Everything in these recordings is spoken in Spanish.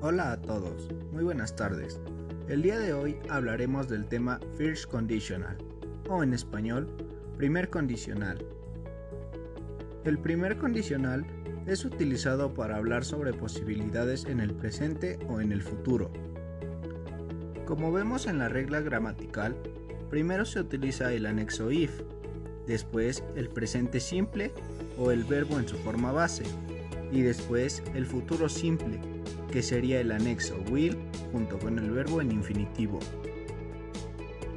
Hola a todos, muy buenas tardes. El día de hoy hablaremos del tema First Conditional, o en español, primer condicional. El primer condicional es utilizado para hablar sobre posibilidades en el presente o en el futuro. Como vemos en la regla gramatical, primero se utiliza el anexo if, después el presente simple o el verbo en su forma base, y después el futuro simple, que sería el anexo will junto con el verbo en infinitivo.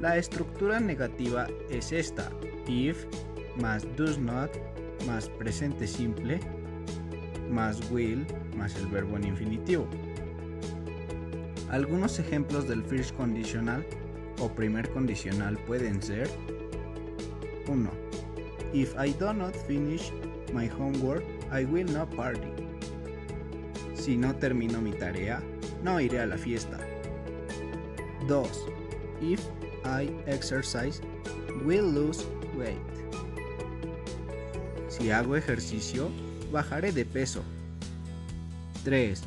La estructura negativa es esta, if más does not más presente simple más will más el verbo en infinitivo. Algunos ejemplos del first conditional o primer condicional pueden ser 1. If I do not finish my homework, I will not party. Si no termino mi tarea, no iré a la fiesta. 2. If I exercise, will lose weight. Si hago ejercicio, bajaré de peso. 3.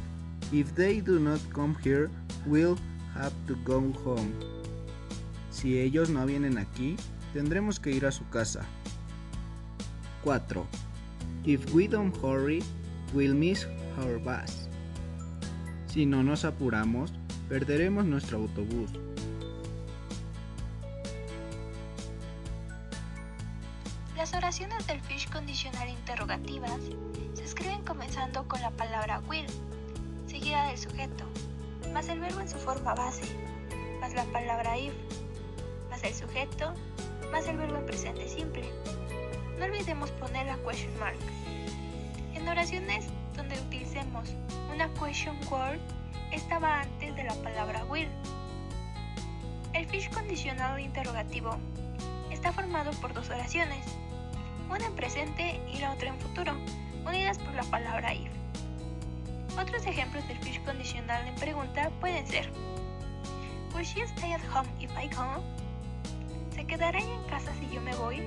If they do not come here, we'll have to go home. Si ellos no vienen aquí, tendremos que ir a su casa. 4. If we don't hurry, we'll miss our bus. Si no nos apuramos, perderemos nuestro autobús. Las oraciones del fish condicional interrogativas se escriben comenzando con la palabra will, seguida del sujeto, más el verbo en su forma base, más la palabra if, más el sujeto, más el verbo en presente simple. No olvidemos poner la question mark. En oraciones donde utilicemos una question word, esta va antes de la palabra will. El fish condicional interrogativo está formado por dos oraciones, una en presente y la otra en futuro, unidas por la palabra if. Otros ejemplos del fish condicional en pregunta pueden ser Will she stay at home if I go? ¿Se quedará en casa si yo me voy?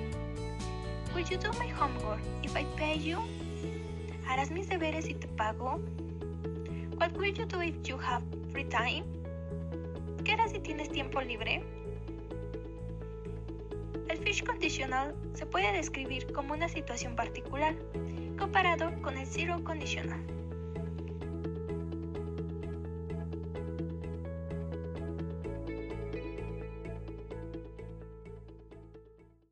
Will you do my homework if I pay you? ¿Harás mis deberes si te pago? What will you do if you have free time? ¿Qué harás si tienes tiempo libre? El fish conditional se puede describir como una situación particular comparado con el zero conditional.